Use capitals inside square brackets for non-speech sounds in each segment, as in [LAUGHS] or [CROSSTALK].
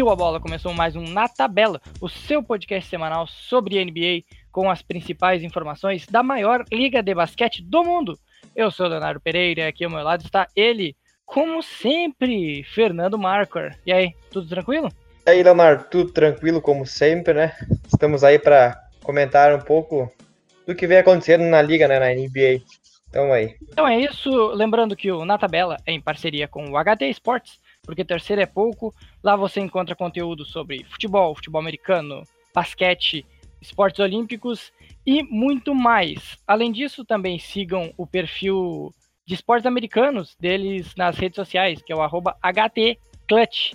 subiu a bola, começou mais um Na Tabela, o seu podcast semanal sobre NBA com as principais informações da maior liga de basquete do mundo. Eu sou o Leonardo Pereira e aqui ao meu lado está ele, como sempre, Fernando Marcor. E aí, tudo tranquilo? E aí, Leonardo, tudo tranquilo como sempre, né? Estamos aí para comentar um pouco do que vem acontecendo na liga, né, na NBA. Então aí. Então é isso. Lembrando que o Na Tabela é em parceria com o HT Esportes, porque terceiro é pouco. Lá você encontra conteúdo sobre futebol, futebol americano, basquete, esportes olímpicos e muito mais. Além disso, também sigam o perfil de esportes americanos deles nas redes sociais, que é o HTClutch.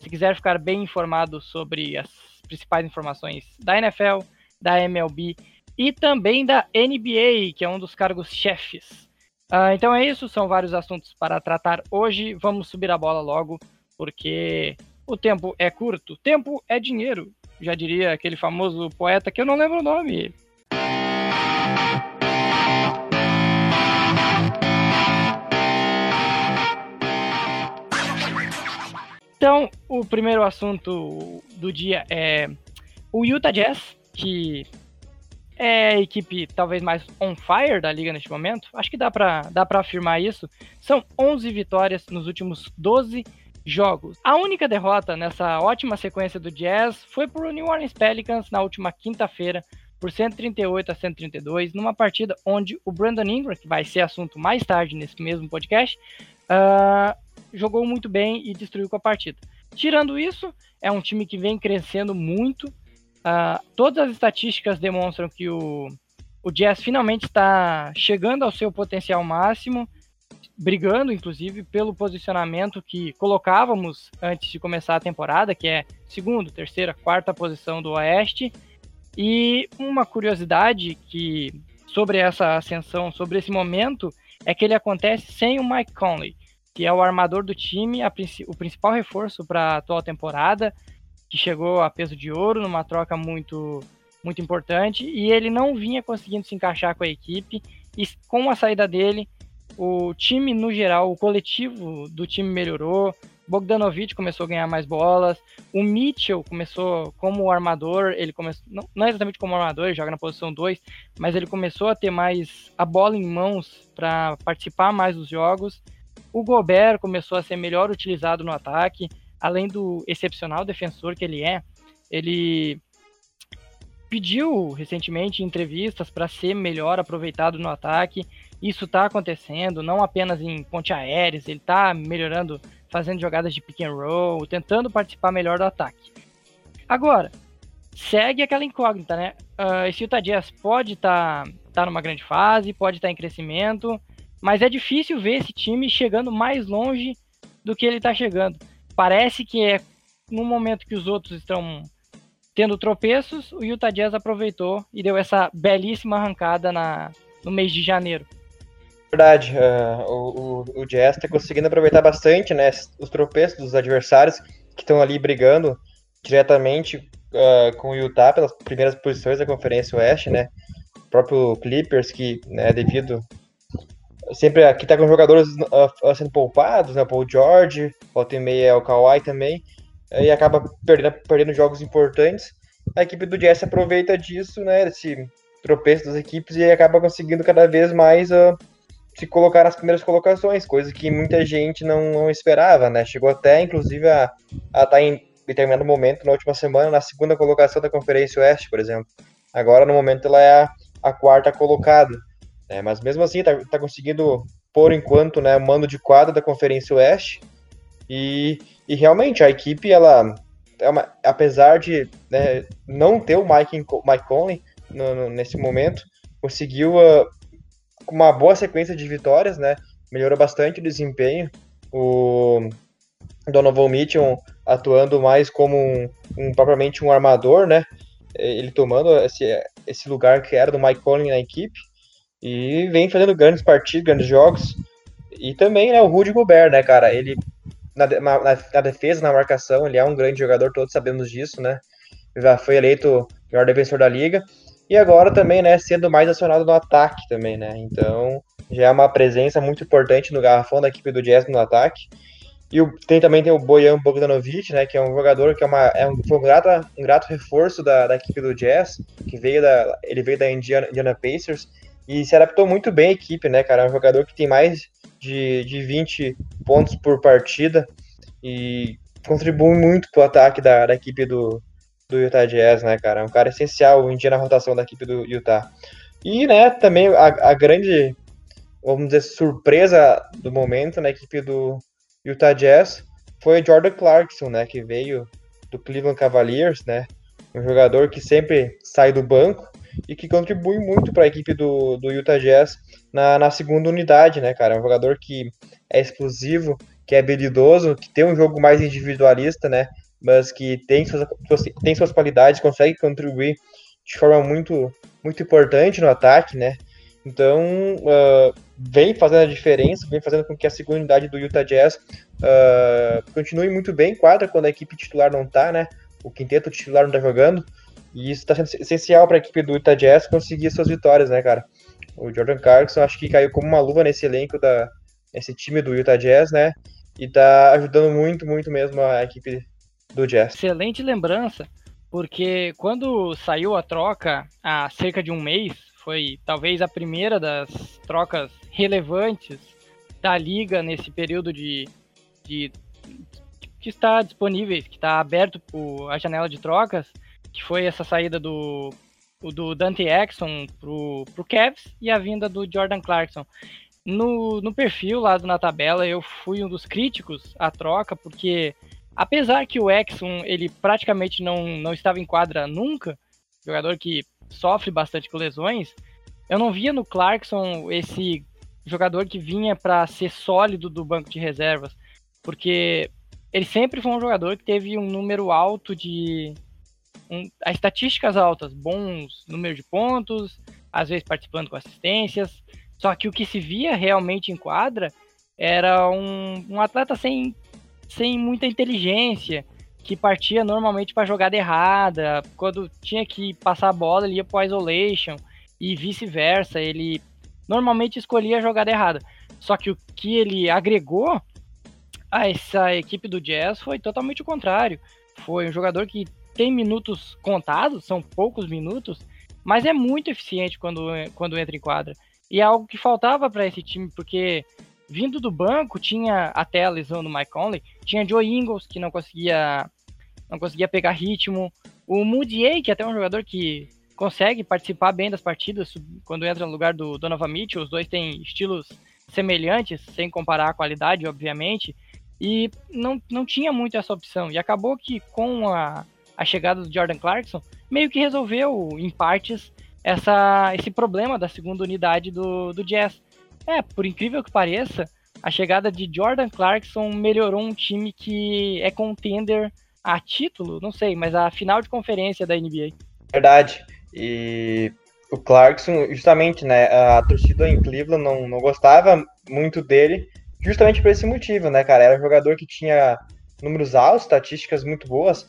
Se quiser ficar bem informado sobre as principais informações da NFL, da MLB e também da NBA, que é um dos cargos chefes. Uh, então é isso, são vários assuntos para tratar hoje. Vamos subir a bola logo, porque o tempo é curto. Tempo é dinheiro, já diria aquele famoso poeta que eu não lembro o nome. Então, o primeiro assunto do dia é o Utah Jazz, que é a equipe talvez mais on fire da liga neste momento. Acho que dá para dá pra afirmar isso. São 11 vitórias nos últimos 12 jogos. A única derrota nessa ótima sequência do Jazz foi para o New Orleans Pelicans na última quinta-feira, por 138 a 132, numa partida onde o Brandon Ingram, que vai ser assunto mais tarde nesse mesmo podcast, uh, jogou muito bem e destruiu com a partida. Tirando isso, é um time que vem crescendo muito, Uh, todas as estatísticas demonstram que o, o Jazz finalmente está chegando ao seu potencial máximo, brigando, inclusive, pelo posicionamento que colocávamos antes de começar a temporada, que é segundo, terceira, quarta posição do Oeste. E uma curiosidade que sobre essa ascensão, sobre esse momento, é que ele acontece sem o Mike Conley, que é o armador do time, a, o principal reforço para a atual temporada que chegou a peso de ouro numa troca muito muito importante e ele não vinha conseguindo se encaixar com a equipe e com a saída dele o time no geral, o coletivo do time melhorou. Bogdanovich começou a ganhar mais bolas. O Mitchell começou como armador, ele começou não, não exatamente como armador, ele joga na posição 2, mas ele começou a ter mais a bola em mãos para participar mais dos jogos. O Gobert começou a ser melhor utilizado no ataque além do excepcional defensor que ele é, ele pediu recentemente em entrevistas para ser melhor aproveitado no ataque. Isso está acontecendo, não apenas em ponte aéreas, ele está melhorando, fazendo jogadas de pick and roll, tentando participar melhor do ataque. Agora, segue aquela incógnita, né? Uh, esse Utah Jazz pode estar tá, tá numa grande fase, pode estar tá em crescimento, mas é difícil ver esse time chegando mais longe do que ele está chegando parece que é no momento que os outros estão tendo tropeços, o Utah Jazz aproveitou e deu essa belíssima arrancada na, no mês de janeiro. Verdade, uh, o, o, Jazz está conseguindo aproveitar bastante né, os tropeços dos adversários que estão ali brigando diretamente uh, com o Utah pelas primeiras posições da Conferência Oeste, né? O próprio Clippers, que né, devido sempre aqui tá com jogadores uh, sendo poupados, né? Paul George, volta e meia é o Kawhi também, e acaba perdendo, perdendo jogos importantes. A equipe do Jazz aproveita disso, né? Esse tropeço das equipes e acaba conseguindo cada vez mais uh, se colocar nas primeiras colocações, coisa que muita gente não, não esperava, né? Chegou até, inclusive, a estar tá em determinado momento, na última semana, na segunda colocação da Conferência Oeste, por exemplo. Agora, no momento, ela é a, a quarta colocada. É, mas mesmo assim, tá, tá conseguindo, por enquanto, né, mando de quadra da Conferência Oeste. E, e realmente, a equipe, ela, é uma, apesar de né, não ter o Mike, Mike Conley no, no, nesse momento, conseguiu uh, uma boa sequência de vitórias, né? Melhorou bastante o desempenho. O Donovan Mitchell atuando mais como um, um, propriamente um armador, né? Ele tomando esse, esse lugar que era do Mike Conley na equipe. E vem fazendo grandes partidas, grandes jogos. E também, né, o Rudy Gobert, né, cara? Ele, na, na, na, defesa, na marcação, ele é um grande jogador, todos sabemos disso, né? Já foi eleito melhor defensor da liga. E agora também, né, sendo mais acionado no ataque também, né? Então, já é uma presença muito importante no garrafão da equipe do Jazz no ataque. E o, tem, também tem o Bojan Bogdanovic, né, que é um jogador que é, uma, é um, foi um, grato, um grato reforço da, da equipe do Jazz, que veio da, ele veio da Indiana, Indiana Pacers e se adaptou muito bem à equipe, né, cara? É um jogador que tem mais de, de 20 pontos por partida e contribui muito pro ataque da, da equipe do, do Utah Jazz, né, cara? É um cara essencial em dia na rotação da equipe do Utah. E, né, também a, a grande, vamos dizer, surpresa do momento na equipe do Utah Jazz foi Jordan Clarkson, né, que veio do Cleveland Cavaliers, né, um jogador que sempre sai do banco e que contribui muito para a equipe do, do Utah Jazz na, na segunda unidade, né, cara, é um jogador que é explosivo, que é habilidoso, que tem um jogo mais individualista, né, mas que tem suas, tem suas qualidades, consegue contribuir de forma muito, muito importante no ataque, né? Então, uh, vem fazendo a diferença, vem fazendo com que a segunda unidade do Utah Jazz uh, continue muito bem em quadra quando a equipe titular não tá, né? O quinteto titular não tá jogando. E isso está sendo essencial para a equipe do Utah Jazz conseguir suas vitórias, né, cara? O Jordan Clarkson acho que caiu como uma luva nesse elenco da esse time do Utah Jazz, né? E tá ajudando muito, muito mesmo a equipe do Jazz. Excelente lembrança, porque quando saiu a troca há cerca de um mês, foi talvez a primeira das trocas relevantes da liga nesse período de, de que está disponíveis, que está aberto a janela de trocas, que foi essa saída do, do Dante Exxon pro, pro Cavs e a vinda do Jordan Clarkson. No, no perfil lá na tabela, eu fui um dos críticos à troca, porque Apesar que o Exxon, ele praticamente não, não estava em quadra nunca, jogador que sofre bastante com lesões, eu não via no Clarkson esse jogador que vinha para ser sólido do banco de reservas, porque ele sempre foi um jogador que teve um número alto de. Um, as estatísticas altas, bons números de pontos, às vezes participando com assistências, só que o que se via realmente em quadra era um, um atleta sem sem muita inteligência, que partia normalmente para jogada errada, quando tinha que passar a bola, ele ia para isolation e vice-versa, ele normalmente escolhia a jogada errada. Só que o que ele agregou a essa equipe do Jazz foi totalmente o contrário. Foi um jogador que tem minutos contados, são poucos minutos, mas é muito eficiente quando, quando entra em quadra. E é algo que faltava para esse time, porque vindo do banco, tinha até a lesão do Mike Conley, tinha Joe Ingles, que não conseguia não conseguia pegar ritmo, o Moody, que é até um jogador que consegue participar bem das partidas quando entra no lugar do Donovan Mitchell, os dois têm estilos semelhantes, sem comparar a qualidade, obviamente, e não, não tinha muito essa opção, e acabou que com a, a chegada do Jordan Clarkson, meio que resolveu, em partes, essa, esse problema da segunda unidade do, do Jazz, é, por incrível que pareça, a chegada de Jordan Clarkson melhorou um time que é contender a título, não sei, mas a final de conferência da NBA. Verdade. E o Clarkson, justamente, né, a torcida em Cleveland não, não gostava muito dele, justamente por esse motivo, né, cara? Era um jogador que tinha números altos, estatísticas muito boas,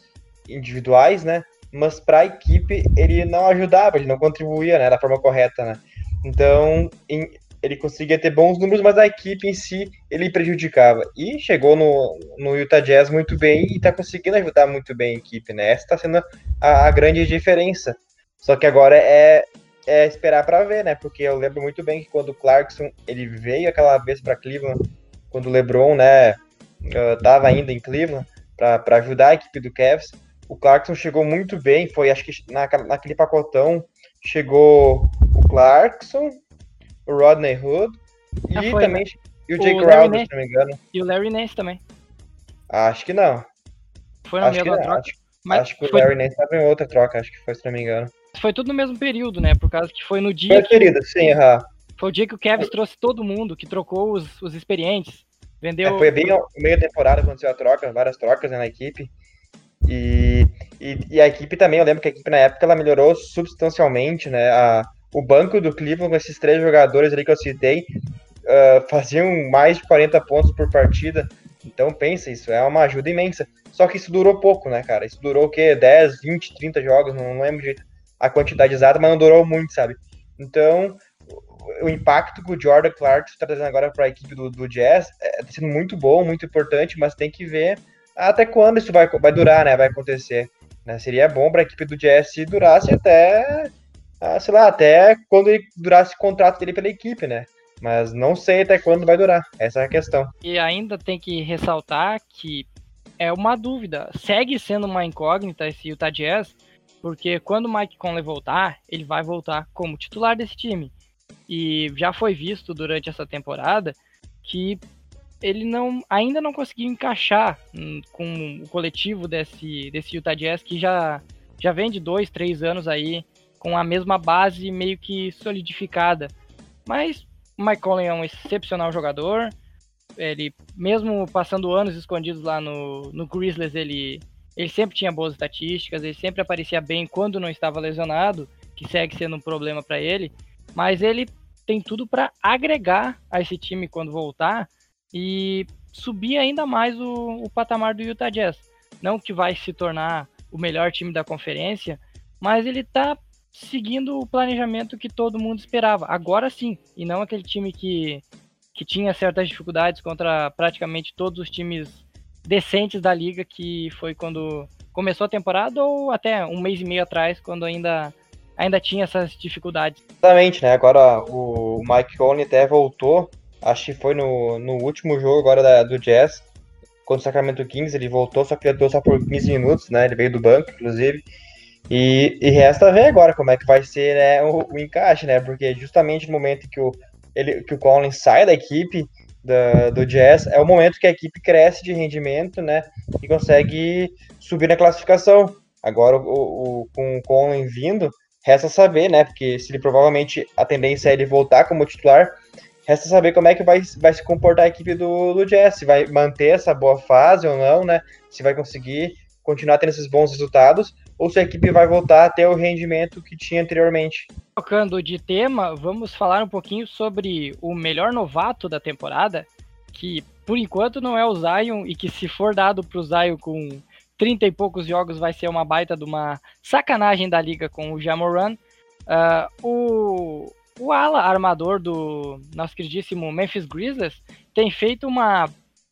individuais, né? Mas para a equipe ele não ajudava, ele não contribuía, né, da forma correta, né? Então, em, ele conseguia ter bons números, mas a equipe em si ele prejudicava. E chegou no, no Utah Jazz muito bem e está conseguindo ajudar muito bem a equipe, né? Essa está sendo a, a, grande diferença. Só que agora é, é esperar para ver, né? Porque eu lembro muito bem que quando o Clarkson ele veio aquela vez para Cleveland, quando o LeBron, né, estava ainda em Cleveland para ajudar a equipe do Cavs, o Clarkson chegou muito bem, foi acho que na, naquele pacotão chegou o Clarkson, o Rodney Hood e foi, também né? e o Jake Crowder, se não me engano. E o Larry Nance também. Acho que não. Foi na mesma troca. Acho, mas acho que foi... o Larry Nance estava em outra troca, acho que foi, se não me engano. Foi tudo no mesmo período, né? Por causa que foi no dia. Foi que... período, sim, aham. Foi o dia que o Kevin trouxe todo mundo, que trocou os, os experientes. Vendeu. É, foi bem da temporada aconteceu a troca, várias trocas né, na equipe. E, e, e, a equipe também, eu lembro que a equipe na época ela melhorou substancialmente, né? A, o banco do Cleveland, com esses três jogadores ali que eu citei, uh, faziam mais de 40 pontos por partida. Então, pensa, isso é uma ajuda imensa. Só que isso durou pouco, né, cara? Isso durou o quê? 10, 20, 30 jogos, não, lembro de a quantidade exata, mas não durou muito, sabe? Então, o impacto que o Jordan Clark está trazendo agora para a equipe do, do Jazz está é, sendo muito bom, muito importante, mas tem que ver até quando isso vai, vai durar, né? Vai acontecer. Né? Seria bom para a equipe do Jazz se durasse até, ah, sei lá, até quando ele durasse o contrato dele pela equipe, né? Mas não sei até quando vai durar. Essa é a questão. E ainda tem que ressaltar que é uma dúvida. Segue sendo uma incógnita esse Utah Jazz, porque quando o Mike Conley voltar, ele vai voltar como titular desse time. E já foi visto durante essa temporada que ele não ainda não conseguiu encaixar hum, com o coletivo desse, desse Utah Jazz que já, já vem de dois, três anos aí com a mesma base meio que solidificada. Mas o Mike Conley é um excepcional jogador. Ele, mesmo passando anos escondidos lá no, no Grizzlies, ele, ele sempre tinha boas estatísticas, ele sempre aparecia bem quando não estava lesionado, que segue sendo um problema para ele. Mas ele tem tudo para agregar a esse time quando voltar e subir ainda mais o, o patamar do Utah Jazz. Não que vai se tornar o melhor time da conferência, mas ele está seguindo o planejamento que todo mundo esperava. Agora sim, e não aquele time que, que tinha certas dificuldades contra praticamente todos os times decentes da liga, que foi quando começou a temporada ou até um mês e meio atrás, quando ainda ainda tinha essas dificuldades. Exatamente, né? Agora o Mike Conley até voltou, acho que foi no, no último jogo agora da, do Jazz, contra o Sacramento Kings, ele voltou, só que ele só por 15 minutos, né? Ele veio do banco, inclusive. E, e resta ver agora como é que vai ser né, o, o, encaixe, né? Porque justamente no momento que o, ele, que o Collins sai da equipe da, do Jazz, é o momento que a equipe cresce de rendimento, né? E consegue subir na classificação. Agora, o, o, com o Collins vindo, Resta saber, né? Porque se ele provavelmente a tendência é ele voltar como titular, resta saber como é que vai, vai se comportar a equipe do, do Jazz, se vai manter essa boa fase ou não, né? Se vai conseguir continuar tendo esses bons resultados, ou se a equipe vai voltar a ter o rendimento que tinha anteriormente. Trocando de tema, vamos falar um pouquinho sobre o melhor novato da temporada, que por enquanto não é o Zion, e que se for dado para o Zion com 30 e poucos jogos vai ser uma baita de uma sacanagem da liga com o Jamoran. Uh, o, o ala armador do nosso queridíssimo Memphis Grizzlies tem feito uma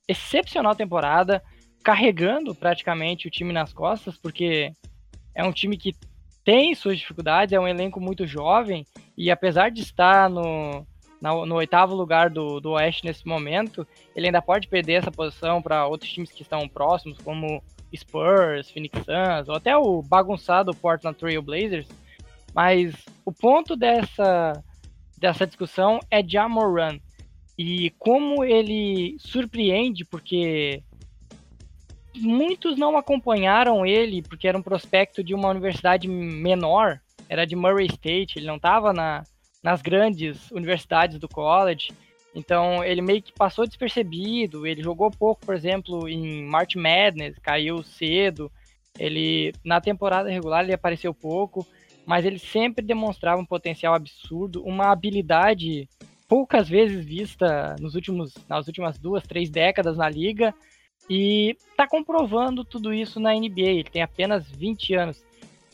excepcional temporada, carregando praticamente o time nas costas, porque é um time que tem suas dificuldades, é um elenco muito jovem, e apesar de estar no, no, no oitavo lugar do, do Oeste nesse momento, ele ainda pode perder essa posição para outros times que estão próximos, como Spurs, Phoenix Suns, ou até o bagunçado Portland Trail Blazers. Mas o ponto dessa, dessa discussão é Jamoran. E como ele surpreende, porque muitos não acompanharam ele, porque era um prospecto de uma universidade menor, era de Murray State, ele não estava na, nas grandes universidades do college. Então ele meio que passou despercebido, ele jogou pouco, por exemplo, em March Madness, caiu cedo. Ele na temporada regular ele apareceu pouco, mas ele sempre demonstrava um potencial absurdo, uma habilidade poucas vezes vista nos últimos, nas últimas duas, três décadas na liga e está comprovando tudo isso na NBA. Ele tem apenas 20 anos.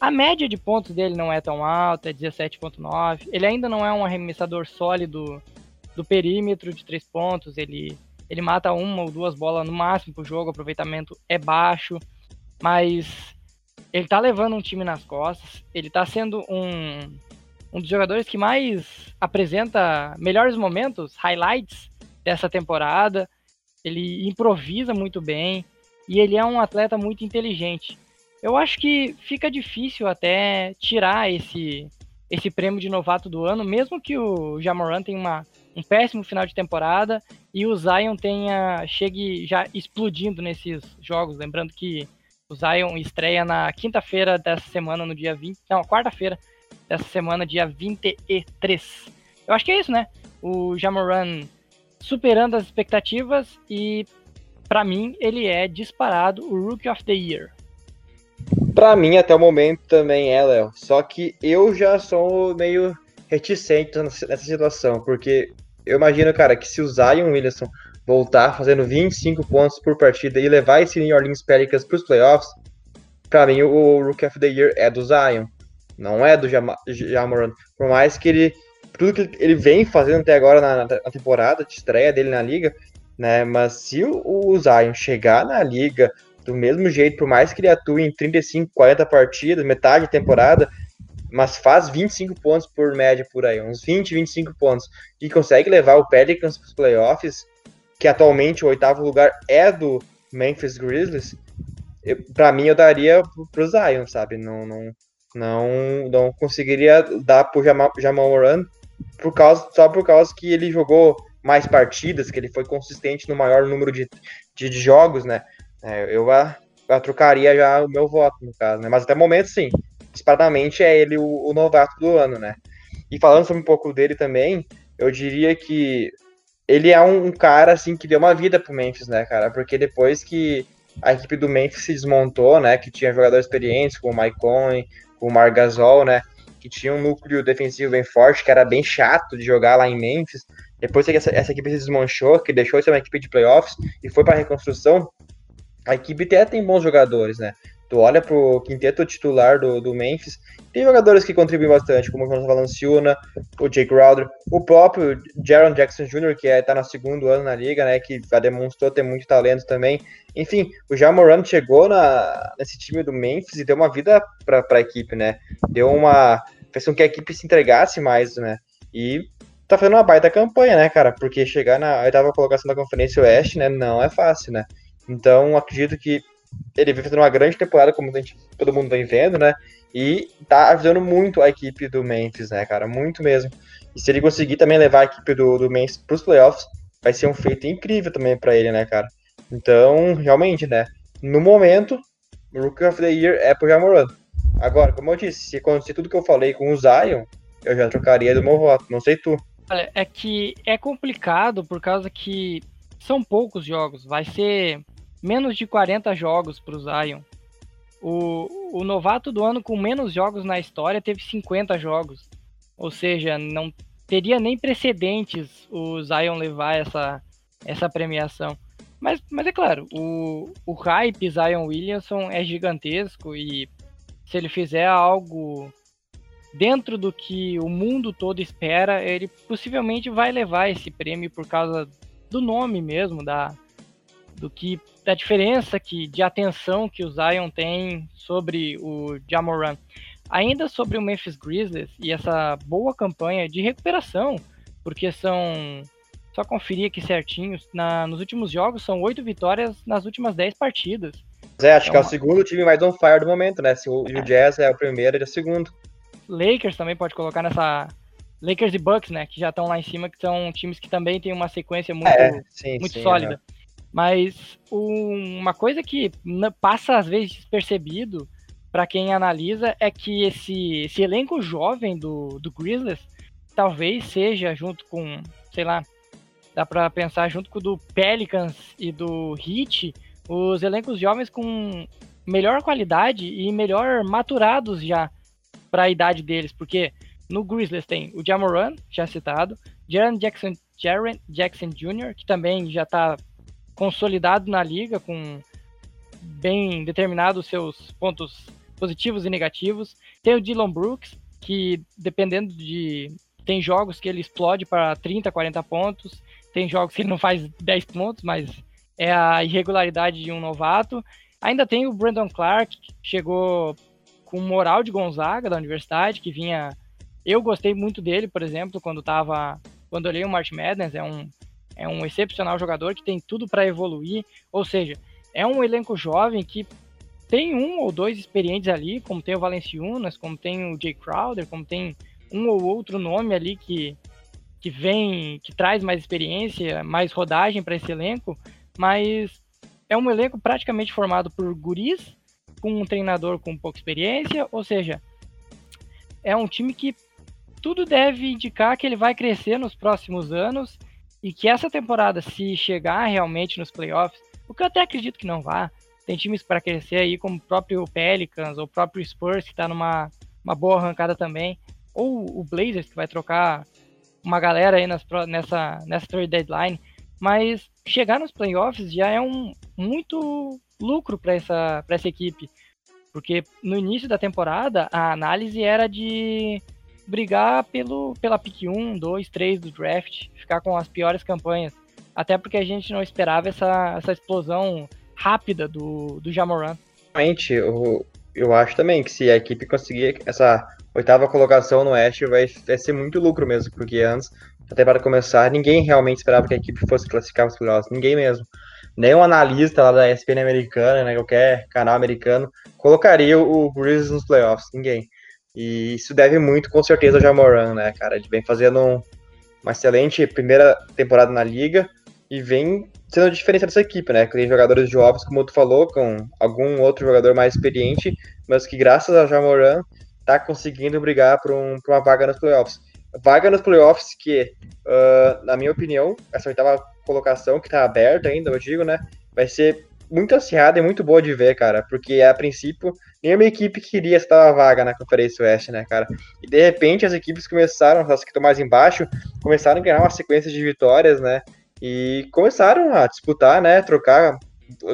A média de pontos dele não é tão alta, é 17.9. Ele ainda não é um arremessador sólido do perímetro de três pontos, ele, ele mata uma ou duas bolas no máximo pro jogo, o aproveitamento é baixo, mas ele tá levando um time nas costas, ele tá sendo um, um dos jogadores que mais apresenta melhores momentos, highlights dessa temporada, ele improvisa muito bem e ele é um atleta muito inteligente. Eu acho que fica difícil até tirar esse esse prêmio de novato do ano, mesmo que o Jamoran tenha uma um péssimo final de temporada e o Zion tenha chegue já explodindo nesses jogos. Lembrando que o Zion estreia na quinta-feira dessa semana, no dia 20. Não, quarta-feira dessa semana, dia 23. Eu acho que é isso, né? O Jamoran superando as expectativas e, para mim, ele é disparado o Rookie of the Year. Para mim, até o momento também é, Léo. Só que eu já sou meio reticente nessa situação, porque eu imagino, cara, que se o Zion Williamson voltar fazendo 25 pontos por partida e levar esse New Orleans Pelicans para os playoffs, para mim o Rookie of the Year é do Zion, não é do Jam Jamoran. Por mais que ele tudo que ele vem fazendo até agora na, na temporada de estreia dele na liga, né? Mas se o, o Zion chegar na liga do mesmo jeito, por mais que ele atue em 35, 40 partidas, metade da temporada, mas faz 25 pontos por média por aí, uns 20, 25 pontos, e consegue levar o Pelicans para os playoffs, que atualmente o oitavo lugar é do Memphis Grizzlies, para mim eu daria pro Zion, sabe? Não, não, não, não conseguiria dar pro Jamal, Jamal Moran por causa, só por causa que ele jogou mais partidas, que ele foi consistente no maior número de, de, de jogos, né? É, eu, a, trocaria já o meu voto, no caso, né? Mas até o momento, sim. Disparadamente é ele o, o novato do ano, né? E falando sobre um pouco dele também, eu diria que ele é um, um, cara assim que deu uma vida pro Memphis, né, cara? Porque depois que a equipe do Memphis se desmontou, né, que tinha jogadores experientes, como o Mike Conley, o Marc Gasol, né, que tinha um núcleo defensivo bem forte, que era bem chato de jogar lá em Memphis. Depois que essa, essa equipe se desmanchou, que deixou de ser uma equipe de playoffs e foi para reconstrução, a equipe até tem bons jogadores, né? Tu olha pro quinteto titular do, do Memphis, tem jogadores que contribuem bastante, como nós falando, Siuna, o Jake Crowder, o próprio Jaron Jackson Jr., que é, tá no segundo ano na liga, né, que já demonstrou ter muito talento também. Enfim, o Jamoran chegou na, nesse time do Memphis e deu uma vida pra, pra equipe, né, deu uma... fez com que a equipe se entregasse mais, né, e tá fazendo uma baita campanha, né, cara, porque chegar na oitava colocação da Conferência Oeste, né, não é fácil, né. Então, acredito que ele vem fazendo uma grande temporada, como gente, todo mundo vem vendo, né? E tá ajudando muito a equipe do Memphis, né, cara? Muito mesmo. E se ele conseguir também levar a equipe do, do Memphis pros playoffs, vai ser um feito incrível também para ele, né, cara? Então, realmente, né? No momento, o Rookie of the Year é pro Jamoran. Agora, como eu disse, se acontecer tudo que eu falei com o Zion, eu já trocaria do meu voto. Não sei tu. Olha, é que é complicado por causa que são poucos jogos. Vai ser menos de 40 jogos para o Zion. O, novato do ano com menos jogos na história teve 50 jogos. Ou seja, não teria nem precedentes o Zion levar essa, essa premiação. Mas, mas é claro, o, o hype Zion Williamson é gigantesco e se ele fizer algo dentro do que o mundo todo espera, ele possivelmente vai levar esse prêmio por causa do nome mesmo, da, do que da diferença que, de atenção que o Zion tem sobre o Jamoran. Ainda sobre o Memphis Grizzlies e essa boa campanha de recuperação, porque são só conferir aqui certinho, na, nos últimos jogos são oito vitórias nas últimas dez partidas. É, acho então, que é o segundo time mais on fire do momento, né? Se o, é. o Jazz é o primeiro, ele é o segundo. Lakers também pode colocar nessa. Lakers e Bucks, né? Que já estão lá em cima, que são times que também têm uma sequência muito, é, sim, muito sim, sólida. É. Mas uma coisa que passa às vezes despercebido para quem analisa é que esse, esse elenco jovem do, do Grizzlies talvez seja junto com, sei lá, dá para pensar junto com o do Pelicans e do Heat, os elencos jovens com melhor qualidade e melhor maturados já para a idade deles, porque no Grizzlies tem o Jamoran, já citado, Jaren Jackson, Jaren Jackson Jr., que também já está consolidado na liga, com bem determinados seus pontos positivos e negativos. Tem o Dylan Brooks, que dependendo de. Tem jogos que ele explode para 30, 40 pontos. Tem jogos que ele não faz 10 pontos, mas é a irregularidade de um novato. Ainda tem o Brandon Clark, que chegou com moral de Gonzaga da universidade, que vinha. Eu gostei muito dele, por exemplo, quando tava. Quando olhei o March Madness, é um é um excepcional jogador que tem tudo para evoluir, ou seja, é um elenco jovem que tem um ou dois experientes ali, como tem o Valenciunas, como tem o Jay Crowder, como tem um ou outro nome ali que, que vem, que traz mais experiência, mais rodagem para esse elenco, mas é um elenco praticamente formado por guris, com um treinador com pouca experiência, ou seja, é um time que tudo deve indicar que ele vai crescer nos próximos anos e que essa temporada, se chegar realmente nos playoffs, o que eu até acredito que não vá, tem times para crescer aí, como o próprio Pelicans, ou o próprio Spurs, que está numa uma boa arrancada também, ou o Blazers, que vai trocar uma galera aí nas, nessa, nessa trade deadline, mas chegar nos playoffs já é um muito lucro para essa, essa equipe, porque no início da temporada a análise era de brigar pelo, pela pick 1, 2, 3 do draft, ficar com as piores campanhas. Até porque a gente não esperava essa, essa explosão rápida do, do Jamoran. Realmente, eu, eu acho também que se a equipe conseguir essa oitava colocação no Oeste, vai, vai ser muito lucro mesmo, porque antes até para começar, ninguém realmente esperava que a equipe fosse classificar os playoffs, ninguém mesmo. Nenhum analista lá da ESPN americana, né, qualquer canal americano, colocaria o Grizzlies nos playoffs, ninguém. E isso deve muito, com certeza, ao Jamoran, né, cara? Ele vem fazendo um, uma excelente primeira temporada na liga e vem sendo a diferença dessa equipe, né? Tem jogadores jovens, como tu falou, com algum outro jogador mais experiente, mas que graças ao Jamoran tá conseguindo brigar por, um, por uma vaga nos playoffs. Vaga nos playoffs que, uh, na minha opinião, essa oitava colocação que tá aberta ainda, eu digo, né? Vai ser muito acirrada e muito boa de ver, cara, porque a princípio nenhuma equipe queria estar vaga na Conferência Oeste, né, cara? E de repente as equipes começaram, as que estão mais embaixo, começaram a ganhar uma sequência de vitórias, né? E começaram a disputar, né? Trocar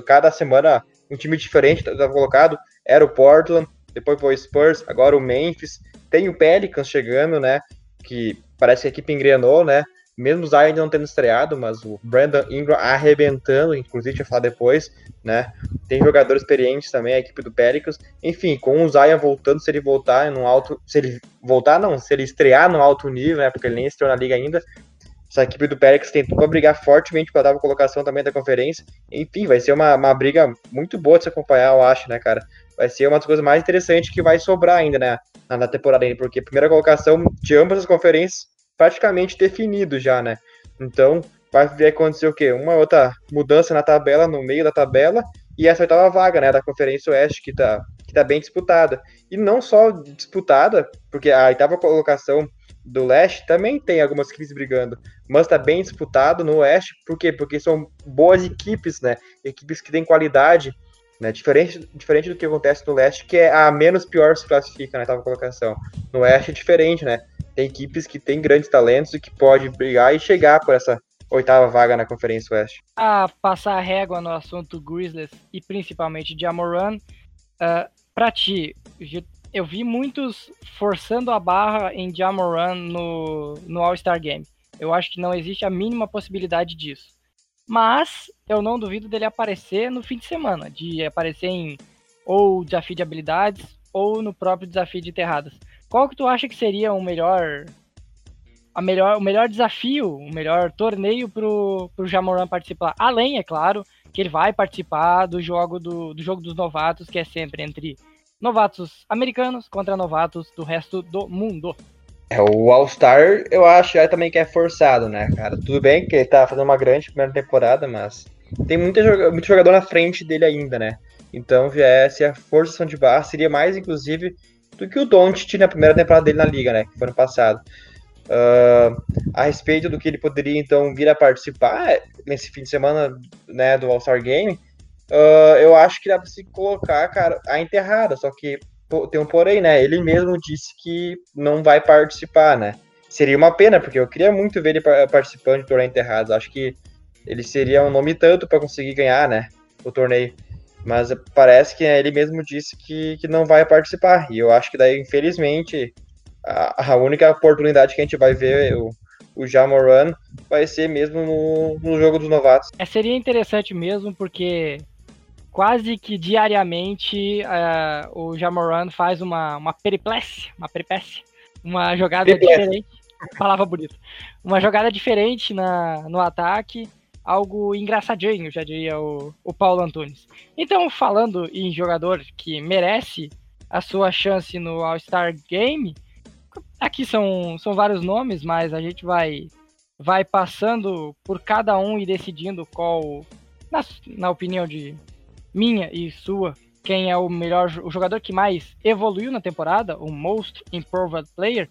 cada semana um time diferente estava colocado. Era o Portland, depois foi o Spurs, agora o Memphis. Tem o Pelicans chegando, né? Que parece que a equipe engrenou, né? Mesmo o Zion não tendo estreado, mas o Brandon Ingram arrebentando, inclusive, a falar depois, né? Tem jogadores experientes também, a equipe do Pelicans. Enfim, com o Zion voltando, se ele voltar no alto. Se ele voltar, não, se ele estrear no alto nível, né? Porque ele nem estreou na liga ainda. Essa equipe do Pelicans para brigar fortemente para dar colocação também da conferência. Enfim, vai ser uma, uma briga muito boa de se acompanhar, eu acho, né, cara? Vai ser uma das coisas mais interessantes que vai sobrar ainda, né? Na, temporada ainda, porque primeira colocação de ambas as conferências praticamente definido já, né? Então, vai acontecer o quê? Uma outra mudança na tabela, no meio da tabela, e essa oitava vaga, né, da Conferência Oeste, que tá, que tá bem disputada. E não só disputada, porque a oitava colocação do leste também tem algumas equipes brigando, mas tá bem disputado no oeste, por quê? Porque são boas equipes, né? Equipes que têm qualidade, né? Diferente, diferente do que acontece no leste, que é a menos pior se classifica na oitava colocação. No oeste é diferente, né? tem equipes que têm grandes talentos e que pode brigar e chegar por essa oitava vaga na Conferência Oeste. A passar a régua no assunto Grizzlies e principalmente de Amoran, uh, para ti, eu vi muitos forçando a barra em Jamoran no, no All-Star Game. Eu acho que não existe a mínima possibilidade disso. Mas eu não duvido dele aparecer no fim de semana, de aparecer em ou desafio de habilidades ou no próprio desafio de enterradas. Qual que tu acha que seria o melhor a melhor, o melhor desafio, o melhor torneio pro, pro Jamoran participar? Além, é claro, que ele vai participar do jogo do, do jogo dos novatos, que é sempre entre novatos americanos contra novatos do resto do mundo. É, o All-Star, eu acho é, também que é forçado, né, cara? Tudo bem que ele tá fazendo uma grande primeira temporada, mas tem muita, muito jogador na frente dele ainda, né? Então, viesse a forçação de barra, seria mais, inclusive, do que o Doncic na primeira temporada dele na liga, né? Que foi ano passado. Uh, a respeito do que ele poderia então vir a participar nesse fim de semana né, do All-Star Game, uh, eu acho que dá para se colocar, cara, a enterrada, só que tem um porém, né? Ele mesmo disse que não vai participar, né? Seria uma pena, porque eu queria muito ver ele participando de torneio enterrados. Acho que ele seria um nome tanto para conseguir ganhar, né? O torneio. Mas parece que ele mesmo disse que, que não vai participar. E eu acho que daí, infelizmente, a, a única oportunidade que a gente vai ver o, o Jamoran vai ser mesmo no, no jogo dos novatos. É, seria interessante mesmo, porque quase que diariamente uh, o Jamoran faz uma, uma periplécia, uma peripécia, uma jogada periplécia. diferente. Palavra bonita. Uma jogada diferente na, no ataque algo engraçadinho, já diria o, o Paulo Antunes. Então, falando em jogador que merece a sua chance no All-Star Game, aqui são, são vários nomes, mas a gente vai, vai passando por cada um e decidindo qual, na, na opinião de minha e sua, quem é o melhor o jogador que mais evoluiu na temporada, o Most Improved Player.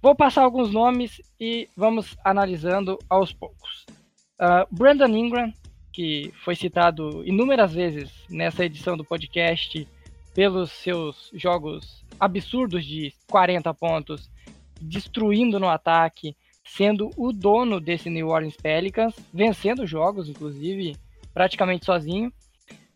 Vou passar alguns nomes e vamos analisando aos poucos. Uh, Brandon Ingram, que foi citado inúmeras vezes nessa edição do podcast pelos seus jogos absurdos de 40 pontos, destruindo no ataque, sendo o dono desse New Orleans Pelicans, vencendo jogos, inclusive, praticamente sozinho.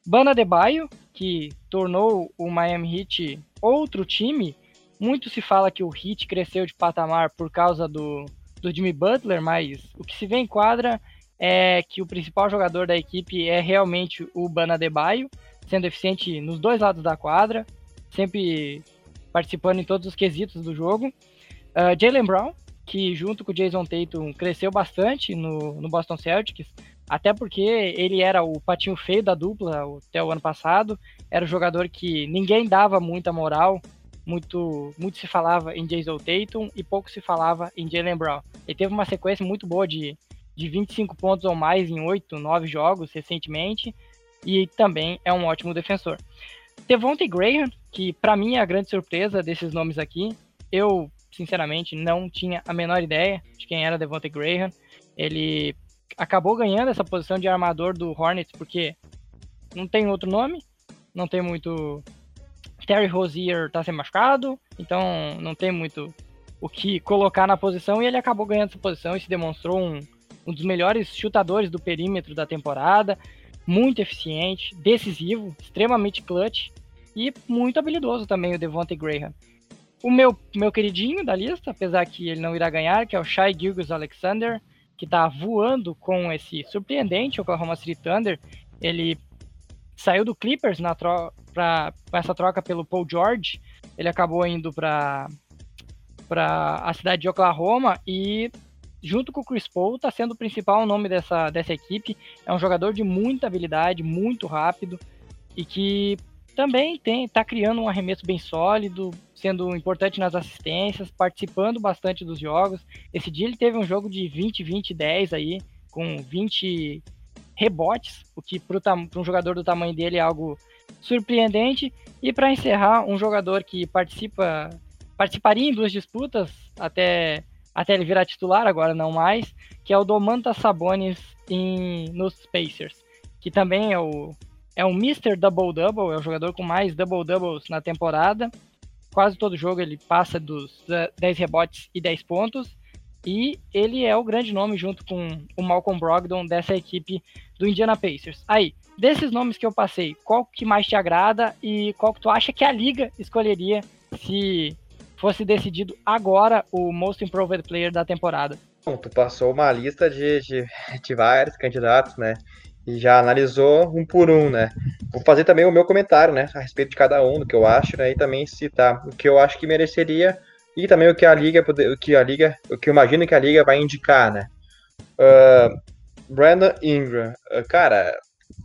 Bana Debaio, que tornou o Miami Heat outro time, Muito se fala que o Heat cresceu de patamar por causa do, do Jimmy Butler, mas o que se vê em quadra é que o principal jogador da equipe é realmente o Bana Debaio, sendo eficiente nos dois lados da quadra, sempre participando em todos os quesitos do jogo. Uh, Jalen Brown, que junto com o Jason Tatum cresceu bastante no, no Boston Celtics, até porque ele era o patinho feio da dupla até o ano passado, era o jogador que ninguém dava muita moral, muito, muito se falava em Jason Tatum e pouco se falava em Jalen Brown. Ele teve uma sequência muito boa de, de 25 pontos ou mais em 8, 9 jogos recentemente, e também é um ótimo defensor. Devontae Graham, que para mim é a grande surpresa desses nomes aqui, eu sinceramente não tinha a menor ideia de quem era Devontae Graham. Ele acabou ganhando essa posição de armador do Hornets porque não tem outro nome, não tem muito. Terry Rozier tá sem machucado, então não tem muito o que colocar na posição e ele acabou ganhando essa posição e se demonstrou um, um dos melhores chutadores do perímetro da temporada, muito eficiente, decisivo, extremamente clutch e muito habilidoso também o Devontae Graham. O meu, meu queridinho da lista, apesar que ele não irá ganhar, que é o Shai Gilgis Alexander, que está voando com esse surpreendente Oklahoma City Thunder. Ele saiu do Clippers na tro pra, com essa troca pelo Paul George. Ele acabou indo para para a cidade de Oklahoma e junto com o Chris Paul, está sendo o principal nome dessa, dessa equipe. É um jogador de muita habilidade, muito rápido e que também tem está criando um arremesso bem sólido, sendo importante nas assistências, participando bastante dos jogos. Esse dia ele teve um jogo de 20, 20, 10 aí, com 20 rebotes, o que para um jogador do tamanho dele é algo surpreendente. E para encerrar, um jogador que participa participaria em duas disputas até até ele virar titular, agora não mais, que é o Domantas Sabonis em, nos Pacers, que também é o, é o Mr. Double Double, é o jogador com mais double doubles na temporada. Quase todo jogo ele passa dos 10 rebotes e 10 pontos. E ele é o grande nome junto com o Malcolm Brogdon dessa equipe do Indiana Pacers. Aí, desses nomes que eu passei, qual que mais te agrada e qual que tu acha que a liga escolheria se fosse decidido agora o Most Improved Player da temporada? Bom, tu passou uma lista de, de, de vários candidatos, né? E já analisou um por um, né? Vou fazer também o meu comentário, né? A respeito de cada um, do que eu acho, né? E também citar o que eu acho que mereceria e também o que a liga, o que a liga, o que eu imagino que a liga vai indicar, né? Uh, Brandon Ingram, uh, cara,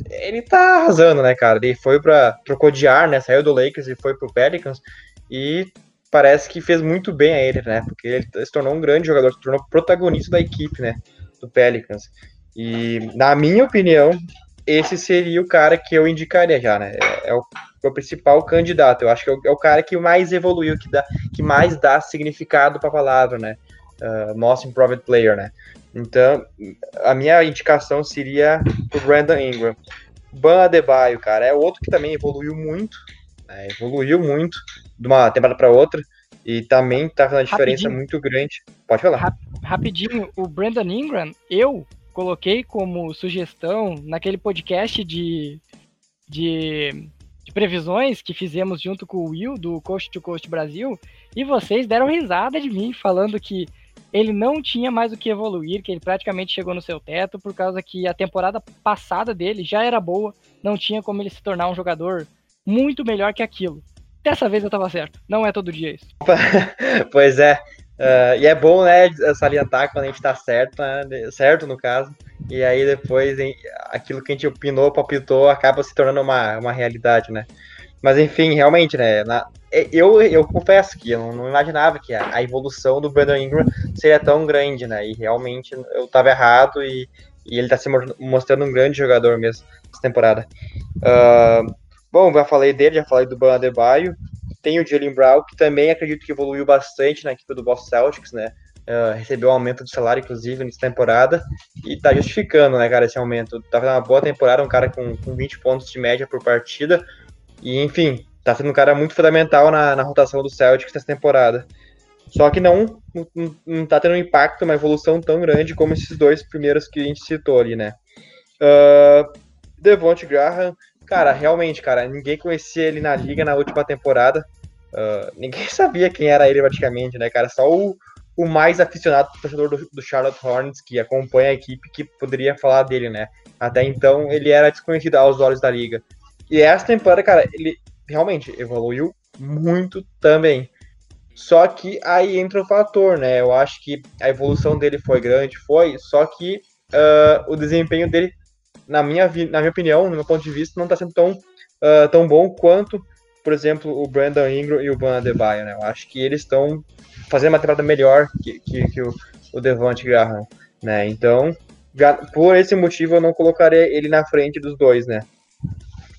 ele tá arrasando, né, cara? Ele foi para trocou de ar, né? Saiu do Lakers e foi pro Pelicans e parece que fez muito bem a ele, né? Porque ele se tornou um grande jogador, se tornou protagonista da equipe, né? Do Pelicans. E, na minha opinião, esse seria o cara que eu indicaria já, né? É, é o, é o, principal candidato. Eu acho que é o, é o, cara que mais evoluiu, que, dá, que mais dá significado para a palavra, né? Uh, most improved player, né? Então, a minha indicação seria o Brandon Ingram. Ban Adebayo, cara, é outro que também evoluiu muito, né? evoluiu muito de uma temporada para outra e também tá fazendo uma diferença muito grande. Pode falar. Rapidinho, o Brandon Ingram, eu coloquei como sugestão naquele podcast de, de, de, previsões que fizemos junto com o Will, do Coast to Coast Brasil, e vocês deram risada de mim, falando que ele não tinha mais o que evoluir, que ele praticamente chegou no seu teto, por causa que a temporada passada dele já era boa, não tinha como ele se tornar um jogador muito melhor que aquilo. Dessa vez eu tava certo, não é todo dia isso. [LAUGHS] pois é, Uh, e é bom, né, salientar quando a gente tá certo, né, certo no caso, e aí depois hein, aquilo que a gente opinou, palpitou, acaba se tornando uma, uma realidade, né. Mas enfim, realmente, né, na, eu, eu confesso que eu não, imaginava que a, a, evolução do Brandon Ingram seria tão grande, né, e realmente eu tava errado e, e ele tá se mostrando um grande jogador mesmo essa temporada. Uh, bom, já falei dele, já falei do Ban Adebayo, tem o Jalen Brown, que também acredito que evoluiu bastante na equipe do Boston Celtics, né? Uh, recebeu um aumento de salário, inclusive, nessa temporada, e tá justificando, né, cara, esse aumento. Tá fazendo uma boa temporada, um cara com, com 20 pontos de média por partida, e enfim, tá sendo um cara muito fundamental na, na rotação do Celtics nessa temporada. Só que não, não, não tá tendo um impacto, uma evolução tão grande como esses dois primeiros que a gente citou ali, né? Uh, Devonte Graham, Cara, realmente, cara, ninguém conhecia ele na liga na última temporada. uh, ninguém [LAUGHS] sabia quem era ele praticamente, né, cara? Só o, o mais aficionado torcedor do, do Charlotte Hornets, que acompanha a equipe, que poderia falar dele, né? Até então ele era desconhecido aos olhos da liga. E essa temporada, cara, ele realmente evoluiu muito também. Só que aí entra o fator, né? Eu acho que a evolução dele foi grande, foi, só que uh, o desempenho dele, na minha, na minha opinião, no meu ponto de vista, não está sendo tão, uh, tão bom quanto, por exemplo, o Brandon Ingram e o Ban Adebayo, né? Eu acho que eles estão fazendo uma temporada melhor que, que, que o, o Devante Graham, né? Então, por esse motivo, eu não colocaria ele na frente dos dois, né?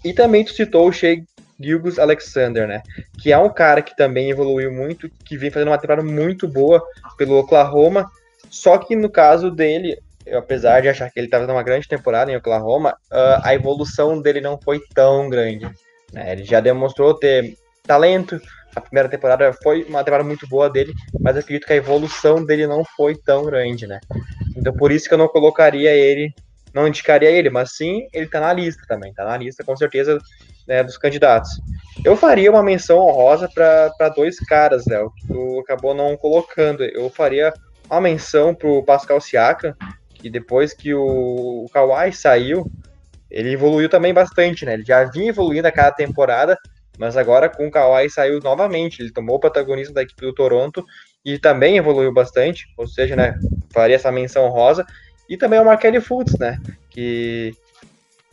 E também tu citou o Shea Gilgus Alexander, né? Que é um cara que também evoluiu muito, que vem fazendo uma temporada muito boa pelo Oklahoma. Só que no caso dele, eu, apesar de achar que ele estava numa grande temporada em Oklahoma, uh, a evolução dele não foi tão grande. Né? Ele já demonstrou ter talento, a primeira temporada foi uma temporada muito boa dele, mas acredito que a evolução dele não foi tão grande, né? Então por isso que eu não colocaria ele, não indicaria ele, mas sim ele tá na lista também, tá na lista com certeza né, dos candidatos. Eu faria uma menção honrosa para dois caras, Léo, que tu acabou não colocando. Eu faria uma menção pro Pascal Siakam, que depois que o, o Kawhi saiu, ele evoluiu também bastante, né? Ele já vinha evoluindo a cada temporada, mas agora com o Kawhi saiu novamente, ele tomou o protagonismo da equipe do Toronto e também evoluiu bastante, ou seja, né, faria essa menção rosa. E também o Markelly Fultz, né, que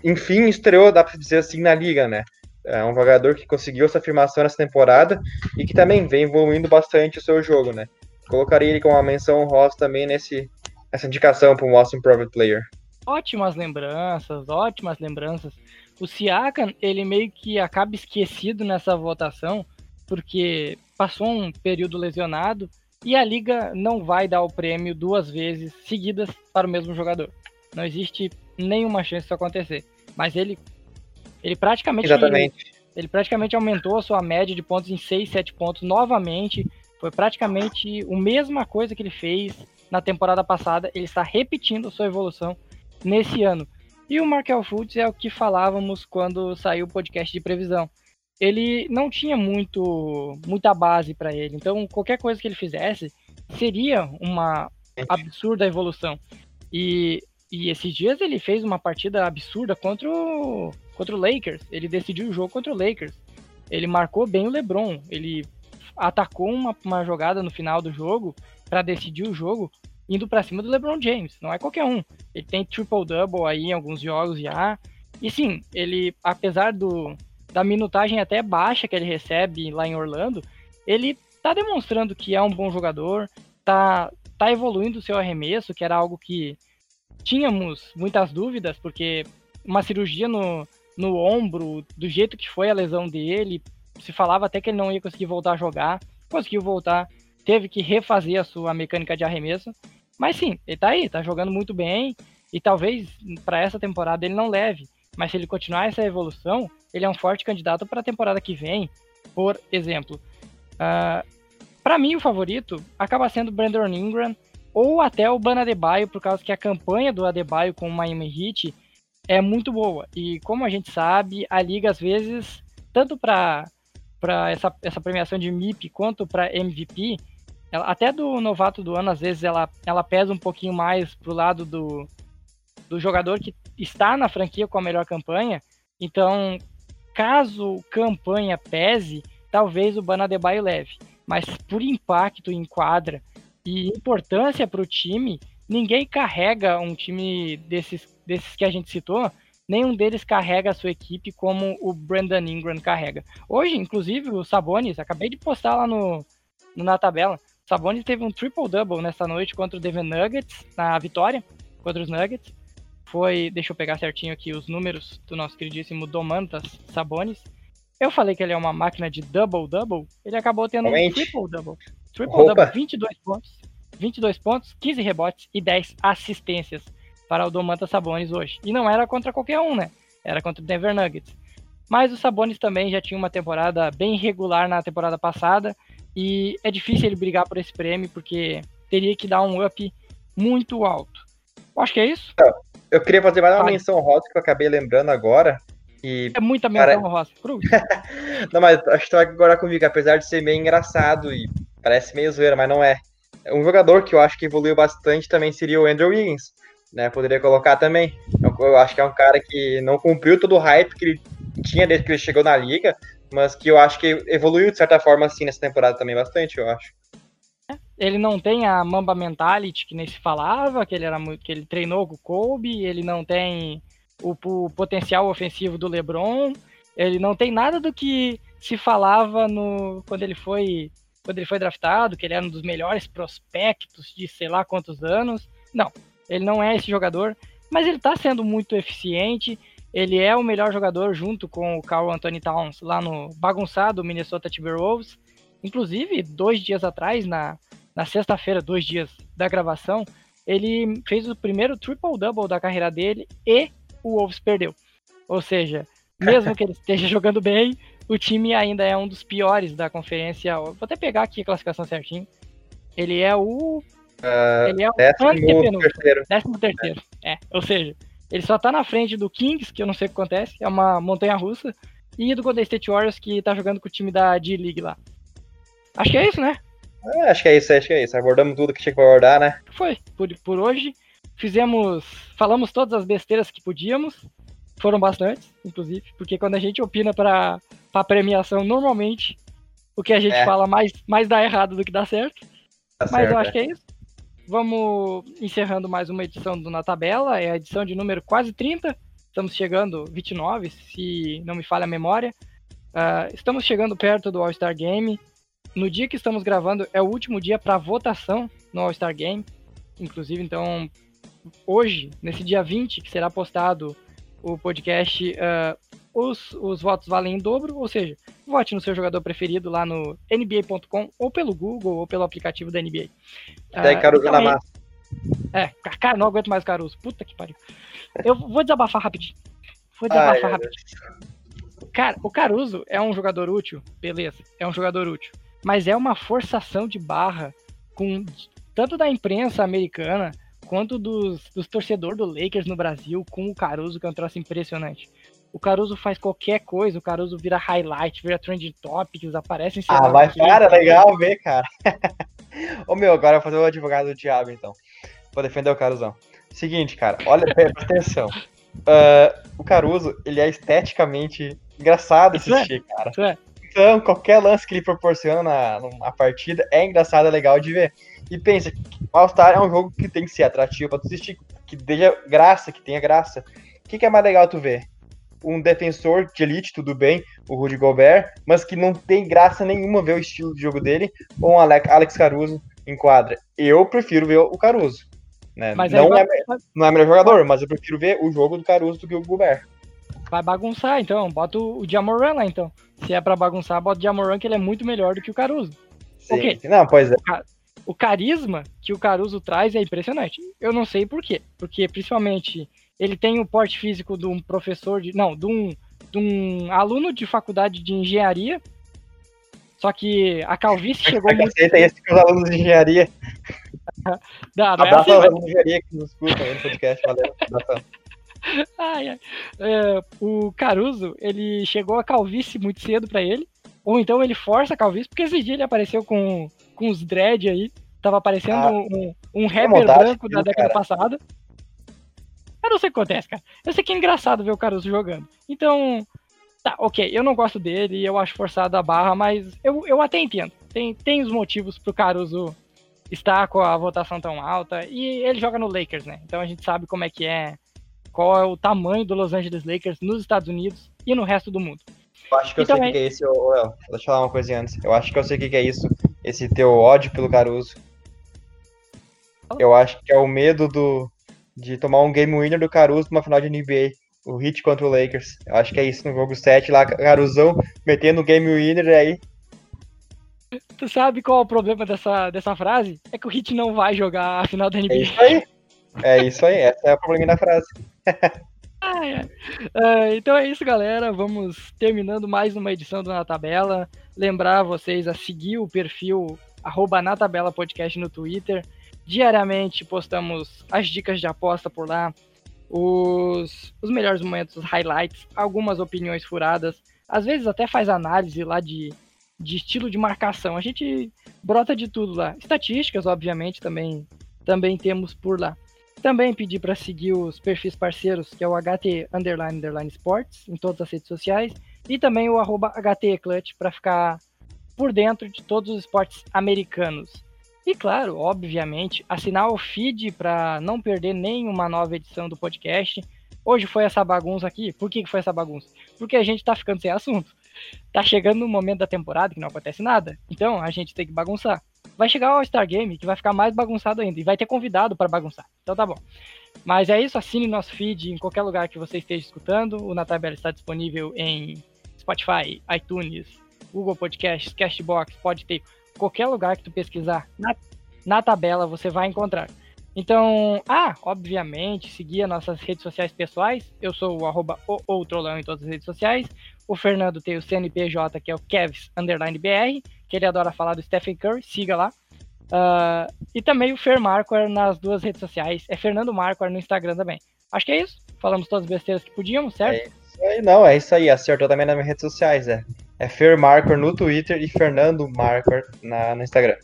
enfim estreou, dá para dizer assim, na liga, né. É um jogador que conseguiu essa afirmação nessa temporada e que também vem evoluindo bastante o seu jogo, né. Colocaria ele com uma menção rosa também nesse, nessa indicação para o Most Improved Player. Ótimas lembranças, ótimas lembranças. O Siakam, ele meio que acaba esquecido nessa votação, porque passou um período lesionado e a liga não vai dar o prêmio duas vezes seguidas para o mesmo jogador. Não existe nenhuma chance disso acontecer. Mas ele ele praticamente Exatamente. ele praticamente aumentou a sua média de pontos em 6, 7 pontos novamente. Foi praticamente a mesma coisa que ele fez na temporada passada. Ele está repetindo sua evolução nesse ano. E o Markel Fultz é o que falávamos quando saiu o podcast de previsão. Ele não tinha muito muita base para ele, então qualquer coisa que ele fizesse seria uma absurda evolução. E, e esses dias ele fez uma partida absurda contra o, contra o Lakers. Ele decidiu o jogo contra o Lakers. Ele marcou bem o LeBron. Ele atacou uma, uma jogada no final do jogo para decidir o jogo indo para cima do LeBron James. Não é qualquer um. Ele tem triple-double aí em alguns jogos já. E sim, ele, apesar do, da minutagem até baixa que ele recebe lá em Orlando, ele tá demonstrando que é um bom jogador, tá, tá evoluindo o seu arremesso, que era algo que tínhamos muitas dúvidas, porque uma cirurgia no, no ombro, do jeito que foi a lesão dele, se falava até que ele não ia conseguir voltar a jogar, conseguiu voltar, teve que refazer a sua mecânica de arremesso, mas sim, ele tá aí, tá jogando muito bem. E talvez para essa temporada ele não leve. Mas se ele continuar essa evolução, ele é um forte candidato para a temporada que vem. Por exemplo, uh, ah, para mim o favorito acaba sendo Brandon Ingram ou até o Ban Adebayo, por causa que a campanha do Adebayo com o Miami Heat é muito boa. E como a gente sabe, a liga às vezes, tanto para essa, essa premiação de MIP quanto para MVP, ela, até do novato do ano, às vezes ela, ela pesa um pouquinho mais pro lado do, do jogador que está na franquia com a melhor campanha. Então, caso campanha pese, talvez o Banadebaio leve. Mas por impacto em quadra e importância para o time, ninguém carrega um time desses, desses que a gente citou, nenhum deles carrega a sua equipe como o Brandon Ingram carrega. Hoje, inclusive, o Sabonis, acabei de postar lá no, no na tabela, Sabonis teve um triple-double nessa noite contra o Denver Nuggets, na vitória contra os Nuggets. Foi, deixa eu pegar certinho aqui os números do nosso queridíssimo Domantas Sabonis. Eu falei que ele é uma máquina de double-double, ele acabou tendo um triple-double. Triple-double, 22 pontos, 22 pontos, 15 rebotes e 10 assistências para o Domantas Sabonis hoje. E não era contra qualquer um, né? Era contra o Denver Nuggets. Mas o Sabonis também já tinha uma temporada bem regular na temporada passada e é difícil ele brigar por esse prêmio, porque teria que dar um up muito alto. Acho que é isso. Eu queria fazer mais uma menção rosa que eu acabei lembrando agora, E, é muita menção cara... Cruz. [LAUGHS] não, mas acho que tu vai agora comigo, apesar de ser meio engraçado e parece meio zoeira, mas não é. Um jogador que eu acho que evoluiu bastante também seria o Andrew Wiggins, né? Poderia colocar também. Eu, eu acho que é um cara que não cumpriu todo o hype que ele tinha desde que ele chegou na liga, mas que eu acho que evoluiu de certa forma assim nessa temporada também bastante, eu acho. Ele não tem a Mamba Mentality que nem se falava, que ele era muito, que ele treinou com o Kobe, ele não tem o, o potencial ofensivo do LeBron, ele não tem nada do que se falava no quando ele foi quando ele foi draftado, que ele era um dos melhores prospectos de sei lá quantos anos. Não, ele não é esse jogador, mas ele está sendo muito eficiente. Ele é o melhor jogador junto com o Carl Anthony Towns lá no bagunçado Minnesota Timberwolves. Inclusive, dois dias atrás, na, na sexta-feira, dois dias da gravação, ele fez o primeiro triple-double da carreira dele e o Wolves perdeu. Ou seja, mesmo que ele esteja [LAUGHS] jogando bem, o time ainda é um dos piores da conferência. Vou até pegar aqui a classificação certinho. Ele é o. Uh, ele é o décimo terceiro. Décimo terceiro. É. é. Ou seja, ele só tá na frente do Kings, que eu não sei o que acontece, é uma montanha russa, e do Golden State Warriors, que tá jogando com o time da D-League lá. Acho que é isso, né? É, acho que é isso, acho que é isso. Abordamos tudo que tinha que abordar, né? Foi, por, por hoje. Fizemos. Falamos todas as besteiras que podíamos. Foram bastantes, inclusive, porque quando a gente opina para premiação, normalmente o que a gente é. fala mais, mais dá errado do que dá certo. Tá Mas certo, eu acho é. que é isso. Vamos encerrando mais uma edição do Na Tabela, é a edição de número quase 30. Estamos chegando 29, se não me falha a memória. Uh, estamos chegando perto do All-Star Game. No dia que estamos gravando é o último dia para votação no All-Star Game. Inclusive, então, hoje, nesse dia 20, que será postado o podcast, uh, os, os votos valem em dobro, ou seja, vote no seu jogador preferido lá no NBA.com, ou pelo Google, ou pelo aplicativo da NBA. Daí uh, Caruso na massa. É, cara, não aguento mais Caruso. Puta que pariu. Eu vou desabafar rapidinho. Vou desabafar Ai, rapidinho. Cara, o Caruso é um jogador útil, beleza, é um jogador útil. Mas é uma forçação de barra com tanto da imprensa americana quanto dos, dos torcedores do Lakers no Brasil com o Caruso, que é um troço impressionante. O Caruso faz qualquer coisa, o Caruso vira highlight, vira trending topics, aparece em Ah, mas cara, legal ver, cara. [LAUGHS] Ô meu, agora eu vou fazer o advogado do diabo, então. Vou defender o Caruzão. Seguinte, cara, olha, presta [LAUGHS] atenção. Uh, o Caruso, ele é esteticamente engraçado Isso é, assistir, é? cara. Isso é. Então, qualquer lance que ele proporciona na, na partida é engraçado, é legal de ver. E pensa, All-Star é um jogo que tem que ser atrativo pra tu assistir, que deixa graça, que tenha graça. O que, que é mais legal tu ver? Um defensor de elite, tudo bem, o Rudy Gobert, mas que não tem graça nenhuma ver o estilo de jogo dele, ou um Alex Caruso em quadra. Eu prefiro ver o Caruso. Né? Mas não, é, não é melhor jogador, mas eu prefiro ver o jogo do Caruso do que o Gobert. Vai bagunçar, então. Bota o Jamoran lá, então. Se é pra bagunçar, bota o Jamoran, que ele é muito melhor do que o Caruso. Sim. Okay. Não, pois é o carisma que o Caruso traz é impressionante. Eu não sei por quê. Porque, principalmente, ele tem o porte físico de um professor de. Não, de um, de um aluno de faculdade de engenharia. Só que a calvície chegou. muito... Aceita esse com os alunos de engenharia. [LAUGHS] Dá, não é assim, alunos de engenharia que nos escutam no podcast. Valeu. [LAUGHS] ai, ai. É, o Caruso, ele chegou a calvície muito cedo para ele. Ou então ele força a calvície, porque esse dia ele apareceu com com os dread aí. Tava parecendo ah, um, um rapper branco da década cara. passada. Eu não sei o que acontece, cara. Eu sei que é engraçado ver o Caruso jogando. Então, tá, ok, eu não gosto dele, eu acho forçado a barra, mas eu, eu até entendo. Tem, tem os motivos pro Caruso estar com a votação tão alta. E ele joga no Lakers, né? Então a gente sabe como é que é, qual é o tamanho do Los Angeles Lakers nos Estados Unidos e no resto do mundo. Eu acho que eu sei o que é isso, Léo. Deixa eu falar uma coisinha antes. Eu acho que eu sei o que é isso esse teu ódio pelo Caruso. Eu acho que é o medo do, de tomar um game winner do Caruso numa final de NBA. O hit contra o Lakers. Eu acho que é isso no jogo 7 lá, Caruzão metendo o game winner aí. Tu sabe qual é o problema dessa, dessa frase? É que o Hit não vai jogar a final da NBA. É isso aí. É isso aí, essa é o problema da frase. [LAUGHS] ah, é. Uh, então é isso, galera. Vamos terminando mais uma edição do Na Tabela lembrar vocês a seguir o perfil arroba na tabela podcast no Twitter. Diariamente postamos as dicas de aposta por lá. os, os melhores momentos, os highlights, algumas opiniões furadas, às vezes até faz análise lá de, de estilo de marcação. A gente brota de tudo lá. Estatísticas, obviamente, também, também temos por lá. Também pedi para seguir os perfis parceiros, que é o HT Underline Underline Sports, em todas as redes sociais, e também o arroba HTClutch para ficar por dentro de todos os esportes americanos. E claro, obviamente, assinar o feed para não perder nenhuma nova edição do podcast. Hoje foi essa bagunça aqui. Por que foi essa bagunça? Porque a gente tá ficando sem assunto. Tá chegando no momento da temporada que não acontece nada. Então a gente tem que bagunçar. Vai chegar o All-Star Game que vai ficar mais bagunçado ainda. E vai ter convidado para bagunçar. Então tá bom. Mas é isso, assine nosso feed em qualquer lugar que você esteja escutando. O Na Tabela está disponível em Spotify, iTunes, Google Podcasts, Castbox, ter qualquer lugar que tu pesquisar na, na tabela você vai encontrar. Então, ah, obviamente, seguir as nossas redes sociais pessoais. Eu sou o arroba o, em todas as redes sociais. O Fernando tem o CNPJ, que é o Kevs Underline BR, que ele adora falar do Stephen Curry, siga lá. Uh, e também o Fer nas duas redes sociais. É Fernando Marquardt no Instagram também. Acho que é isso. Falamos todas as besteiras que podíamos, certo? É isso aí, não, é isso aí. Acertou também nas minhas redes sociais, é. É Fer Marcor no Twitter e Fernando Marcor na, no Instagram.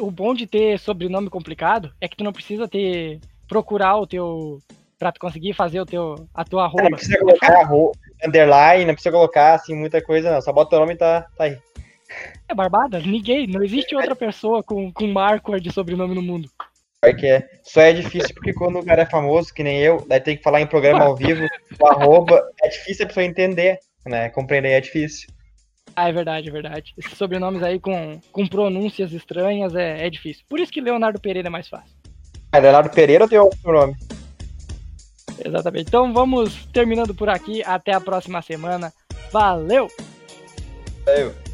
O bom de ter sobrenome complicado é que tu não precisa ter procurar o teu pra tu conseguir fazer o teu a tua arroba. Não precisa colocar arroba, underline, não precisa colocar assim muita coisa não, só bota o nome e tá, tá aí. É barbada, ninguém, não existe outra pessoa com com Marcor de sobrenome no mundo. que é, só é difícil porque quando o cara é famoso, que nem eu, daí tem que falar em programa ao vivo, o arroba, é difícil a pessoa entender né? Compreender é difícil. Ah, é verdade, é verdade. Esses sobrenomes aí com, com pronúncias estranhas é, é difícil. Por isso que Leonardo Pereira é mais fácil. É, Leonardo Pereira tem outro nome. Exatamente. Então vamos terminando por aqui. Até a próxima semana. Valeu! Valeu!